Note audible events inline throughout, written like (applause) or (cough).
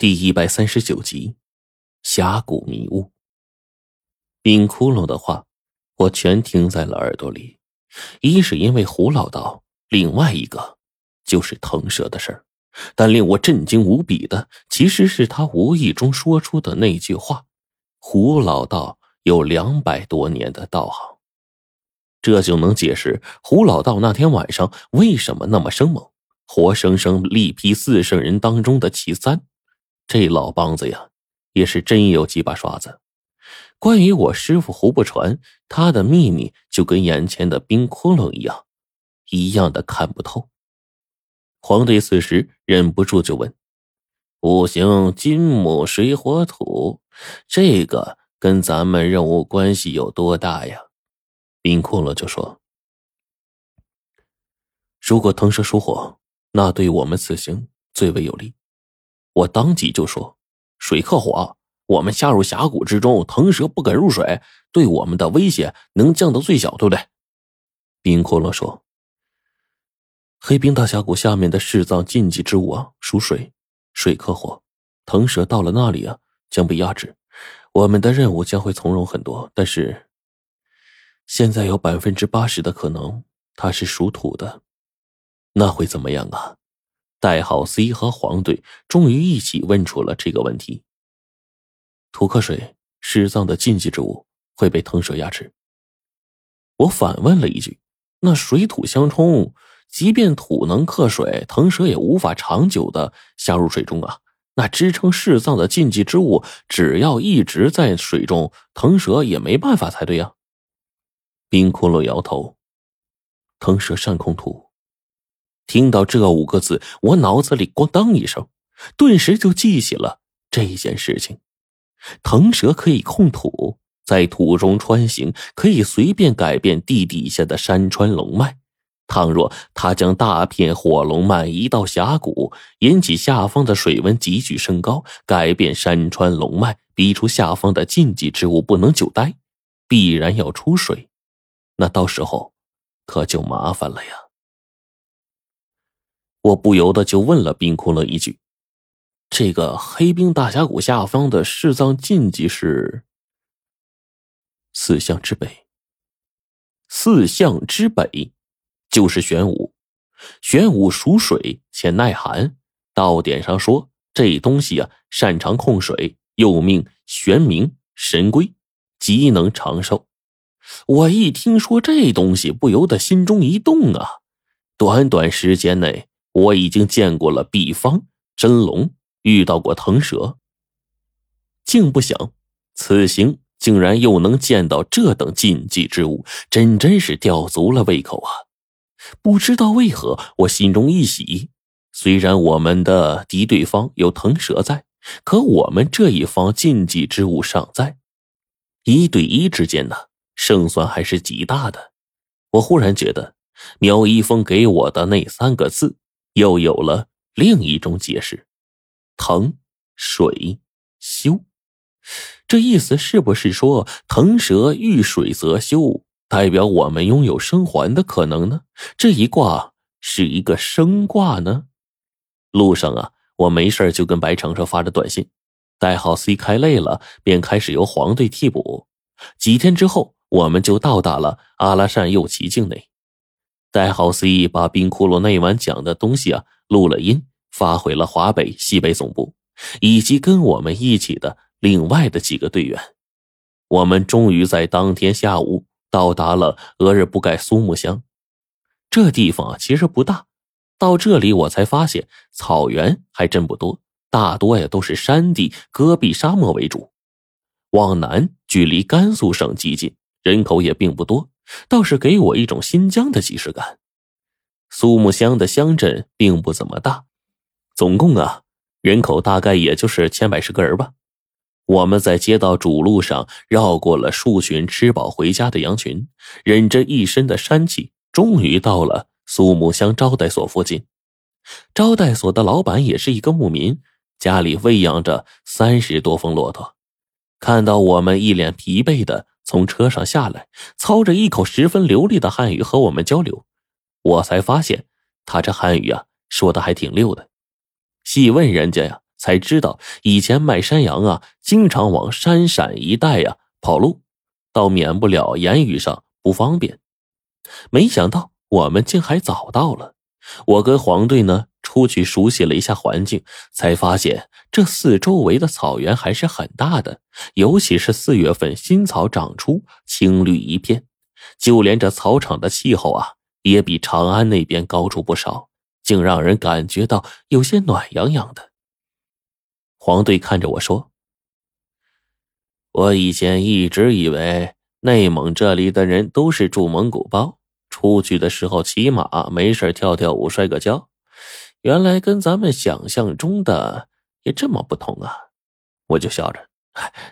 第一百三十九集，峡谷迷雾。冰窟窿的话，我全听在了耳朵里。一是因为胡老道，另外一个就是腾蛇的事儿。但令我震惊无比的，其实是他无意中说出的那句话：“胡老道有两百多年的道行。”这就能解释胡老道那天晚上为什么那么生猛，活生生力劈四圣人当中的其三。这老梆子呀，也是真有几把刷子。关于我师傅胡不传，他的秘密就跟眼前的冰窟窿一样，一样的看不透。黄队此时忍不住就问：“五行金木水火土，这个跟咱们任务关系有多大呀？”冰窟窿就说：“如果腾蛇属火，那对我们此行最为有利。”我当即就说：“水克火，我们下入峡谷之中，腾蛇不敢入水，对我们的威胁能降到最小，对不对？”冰骷髅说：“黑冰大峡谷下面的世藏禁忌之物啊，属水，水克火，腾蛇到了那里啊，将被压制，我们的任务将会从容很多。但是，现在有百分之八十的可能它是属土的，那会怎么样啊？”代号 C 和黄队终于一起问出了这个问题：土克水，失藏的禁忌之物会被腾蛇压制。我反问了一句：“那水土相冲，即便土能克水，腾蛇也无法长久的下入水中啊。那支撑世藏的禁忌之物，只要一直在水中，腾蛇也没办法才对呀。”冰骷髅摇头：“腾蛇善控土。”听到这五个字，我脑子里咣当一声，顿时就记起了这件事情。腾蛇可以控土，在土中穿行，可以随便改变地底下的山川龙脉。倘若他将大片火龙脉移到峡谷，引起下方的水温急剧升高，改变山川龙脉，逼出下方的禁忌之物不能久待，必然要出水，那到时候可就麻烦了呀。我不由得就问了冰窟窿一句：“这个黑冰大峡谷下方的世藏禁忌是四象之北。四象之北就是玄武，玄武属水且耐寒。道典上说，这东西啊擅长控水，又命玄冥神龟，极能长寿。我一听说这东西，不由得心中一动啊！短短时间内。我已经见过了毕方真龙，遇到过腾蛇，竟不想此行竟然又能见到这等禁忌之物，真真是吊足了胃口啊！不知道为何，我心中一喜。虽然我们的敌对方有腾蛇在，可我们这一方禁忌之物尚在，一对一之间呢，胜算还是极大的。我忽然觉得，苗一峰给我的那三个字。又有了另一种解释，腾水修，这意思是不是说腾蛇遇水则修，代表我们拥有生还的可能呢？这一卦是一个生卦呢？路上啊，我没事就跟白程程发着短信，代号 C 开累了，便开始由黄队替补。几天之后，我们就到达了阿拉善右旗境内。代号 C 把冰窟窿那晚讲的东西啊录了音，发回了华北、西北总部，以及跟我们一起的另外的几个队员。我们终于在当天下午到达了额日布盖苏木乡。这地方啊其实不大，到这里我才发现草原还真不多，大多呀都是山地、戈壁沙漠为主。往南距离甘肃省极近，人口也并不多。倒是给我一种新疆的即视感。苏木乡的乡镇并不怎么大，总共啊人口大概也就是千百十个人吧。我们在街道主路上绕过了数群吃饱回家的羊群，忍着一身的膻气，终于到了苏木乡招待所附近。招待所的老板也是一个牧民，家里喂养着三十多峰骆驼。看到我们一脸疲惫的。从车上下来，操着一口十分流利的汉语和我们交流，我才发现他这汉语啊说的还挺溜的。细问人家呀，才知道以前卖山羊啊，经常往山陕一带呀跑路，倒免不了言语上不方便。没想到我们竟还早到了。我跟黄队呢出去熟悉了一下环境，才发现这四周围的草原还是很大的，尤其是四月份新草长出，青绿一片，就连这草场的气候啊，也比长安那边高出不少，竟让人感觉到有些暖洋洋的。黄队看着我说：“我以前一直以为内蒙这里的人都是住蒙古包。”出去的时候骑马，没事跳跳舞，摔个跤，原来跟咱们想象中的也这么不同啊！我就笑着，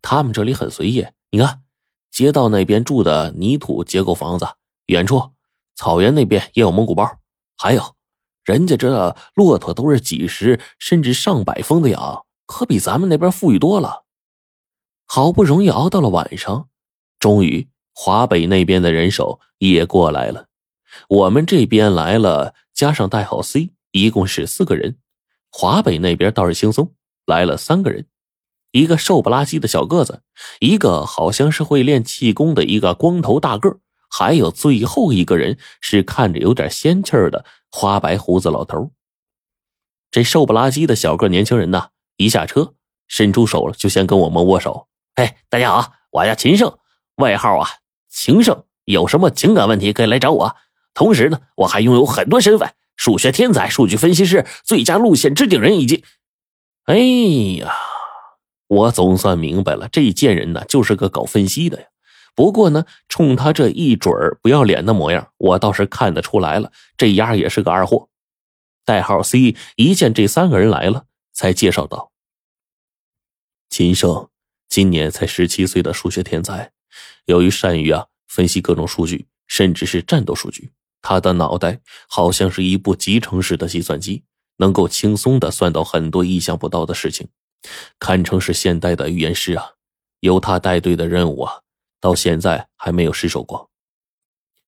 他们这里很随意。你看，街道那边住的泥土结构房子，远处草原那边也有蒙古包，还有人家这骆驼都是几十甚至上百峰的养，可比咱们那边富裕多了。好不容易熬到了晚上，终于。华北那边的人手也过来了，我们这边来了，加上代号 C，一共是四个人。华北那边倒是轻松，来了三个人，一个瘦不拉几的小个子，一个好像是会练气功的一个光头大个，还有最后一个人是看着有点仙气儿的花白胡子老头。这瘦不拉几的小个年轻人呐，一下车伸出手了，就先跟我们握手。哎，大家好，我叫秦胜，外号啊。情圣有什么情感问题可以来找我。同时呢，我还拥有很多身份：数学天才、数据分析师、最佳路线制定人，以及……哎呀，我总算明白了，这贱人呢就是个搞分析的呀。不过呢，冲他这一准儿不要脸的模样，我倒是看得出来了，这丫也是个二货。代号 C 一见这三个人来了，才介绍道：“秦胜，今年才十七岁的数学天才。”由于善于啊分析各种数据，甚至是战斗数据，他的脑袋好像是一部集成式的计算机，能够轻松的算到很多意想不到的事情，堪称是现代的预言师啊！由他带队的任务啊，到现在还没有失手过。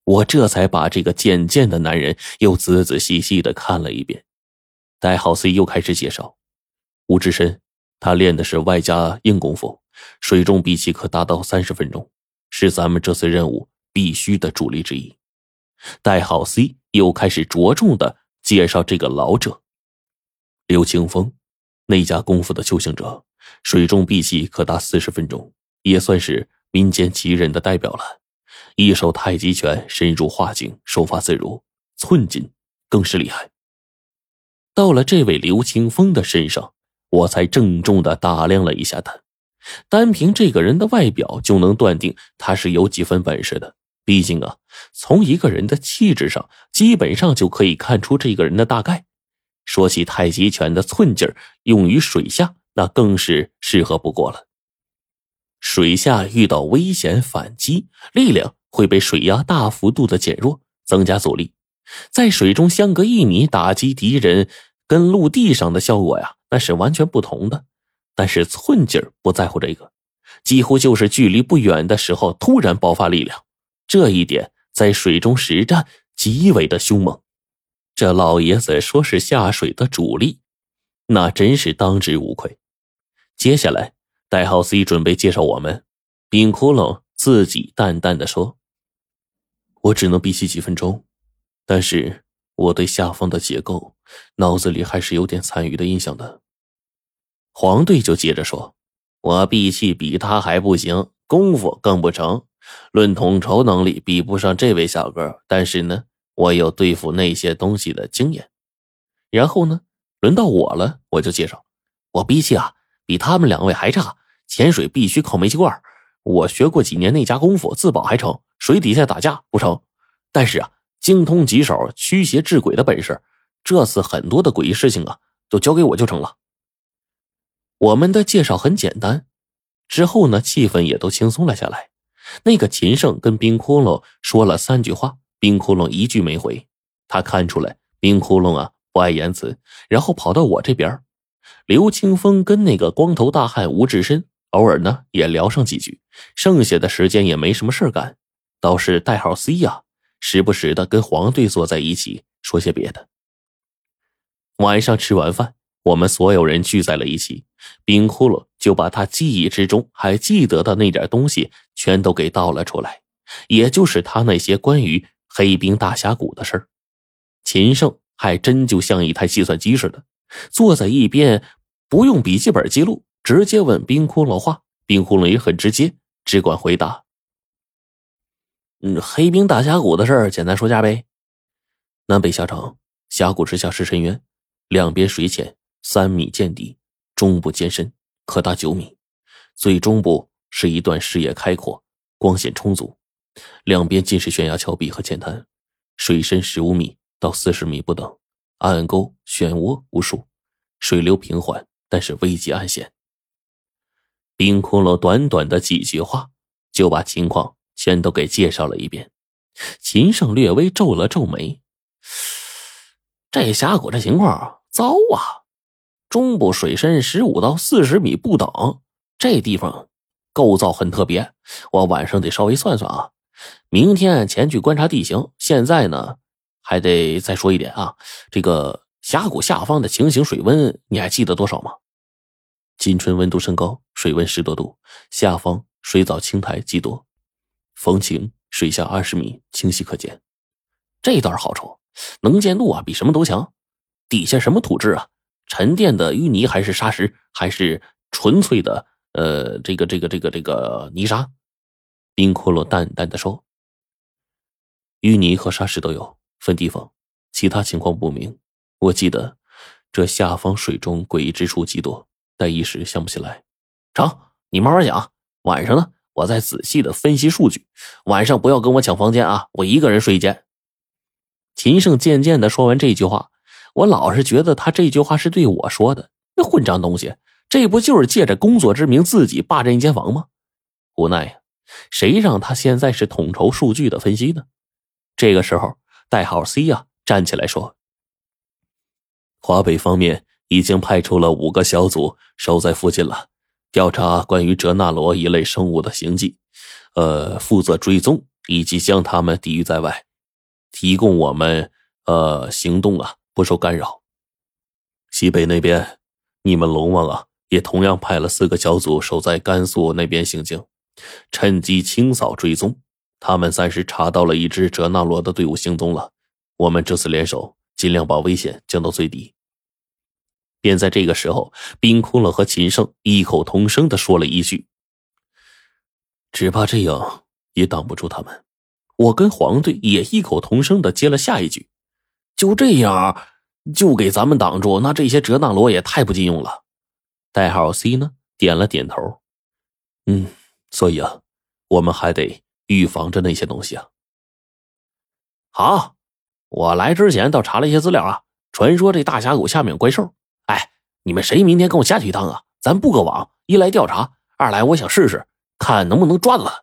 我这才把这个渐渐的男人又仔仔细细的看了一遍。代号 C 又开始介绍，吴志深，他练的是外加硬功夫。水中闭气可达到三十分钟，是咱们这次任务必须的主力之一。代号 C 又开始着重的介绍这个老者刘清风，那家功夫的修行者，水中闭气可达四十分钟，也算是民间奇人的代表了。一手太极拳深入化境，手法自如，寸劲更是厉害。到了这位刘清风的身上，我才郑重的打量了一下他。单凭这个人的外表就能断定他是有几分本事的。毕竟啊，从一个人的气质上，基本上就可以看出这个人的大概。说起太极拳的寸劲儿，用于水下那更是适合不过了。水下遇到危险反击，力量会被水压大幅度的减弱，增加阻力。在水中相隔一米打击敌人，跟陆地上的效果呀，那是完全不同的。但是寸劲儿不在乎这个，几乎就是距离不远的时候突然爆发力量，这一点在水中实战极为的凶猛。这老爷子说是下水的主力，那真是当之无愧。接下来，代号 C 准备介绍我们，冰窟窿自己淡淡的说：“我只能闭气几分钟，但是我对下方的结构脑子里还是有点残余的印象的。”黄队就接着说：“我闭气比他还不行，功夫更不成，论统筹能力比不上这位小哥。但是呢，我有对付那些东西的经验。然后呢，轮到我了，我就介绍：我脾气啊，比他们两位还差。潜水必须靠煤气罐，我学过几年那家功夫，自保还成，水底下打架不成。但是啊，精通几手驱邪治鬼的本事，这次很多的诡异事情啊，都交给我就成了。”我们的介绍很简单，之后呢，气氛也都轻松了下来。那个秦胜跟冰窟窿说了三句话，冰窟窿一句没回。他看出来冰窟窿啊不爱言辞，然后跑到我这边。刘清风跟那个光头大汉吴志深偶尔呢也聊上几句，剩下的时间也没什么事干，倒是代号 C 呀，时不时的跟黄队坐在一起说些别的。晚上吃完饭。我们所有人聚在了一起，冰窟窿就把他记忆之中还记得的那点东西全都给倒了出来，也就是他那些关于黑冰大峡谷的事儿。秦胜还真就像一台计算机似的，坐在一边，不用笔记本记录，直接问冰窟窿话。冰窟窿也很直接，只管回答：“嗯，黑冰大峡谷的事儿，简单说下呗。南北狭长，峡谷之下是深渊，两边水浅。”三米见底，中部尖深，可达九米。最中部是一段视野开阔、光线充足，两边尽是悬崖峭壁和浅滩，水深十五米到四十米不等，暗沟漩涡无数，水流平缓，但是危机暗险。冰窟窿短短的几句话，就把情况全都给介绍了一遍。秦胜略微皱了皱眉：“ (sighs) 这峡谷这情况糟啊！”中部水深十五到四十米不等，这地方构造很特别。我晚上得稍微算算啊，明天前去观察地形。现在呢，还得再说一点啊，这个峡谷下方的情形水温你还记得多少吗？今春温度升高，水温十多度，下方水藻青苔极多，风晴，水下二十米清晰可见。这段好处，能见度啊比什么都强。底下什么土质啊？沉淀的淤泥还是沙石，还是纯粹的呃，这个这个这个这个泥沙？冰窟窿淡淡的说：“淤泥和沙石都有，分地方，其他情况不明。我记得这下方水中诡异之处极多，但一时想不起来。成，你慢慢讲。晚上呢，我再仔细的分析数据。晚上不要跟我抢房间啊，我一个人睡一间。”秦胜渐渐的说完这句话。我老是觉得他这句话是对我说的。那混账东西，这不就是借着工作之名自己霸占一间房吗？无奈呀，谁让他现在是统筹数据的分析呢？这个时候，代号 C 呀站起来说：“华北方面已经派出了五个小组守在附近了，调查关于哲那罗一类生物的行迹，呃，负责追踪以及将他们抵御在外，提供我们呃行动啊。”不受干扰。西北那边，你们龙王啊，也同样派了四个小组守在甘肃那边行经，趁机清扫追踪。他们暂时查到了一支哲那罗的队伍行踪了。我们这次联手，尽量把危险降到最低。便在这个时候，冰窟窿和秦胜异口同声的说了一句：“只怕这样也挡不住他们。”我跟黄队也异口同声的接了下一句。就这样，就给咱们挡住，那这些哲那罗也太不禁用了。代号 C 呢，点了点头。嗯，所以啊，我们还得预防着那些东西啊。好，我来之前倒查了一些资料啊。传说这大峡谷下面有怪兽。哎，你们谁明天跟我下去一趟啊？咱布个网，一来调查，二来我想试试，看能不能抓到他。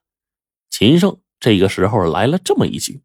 秦胜这个时候来了这么一句。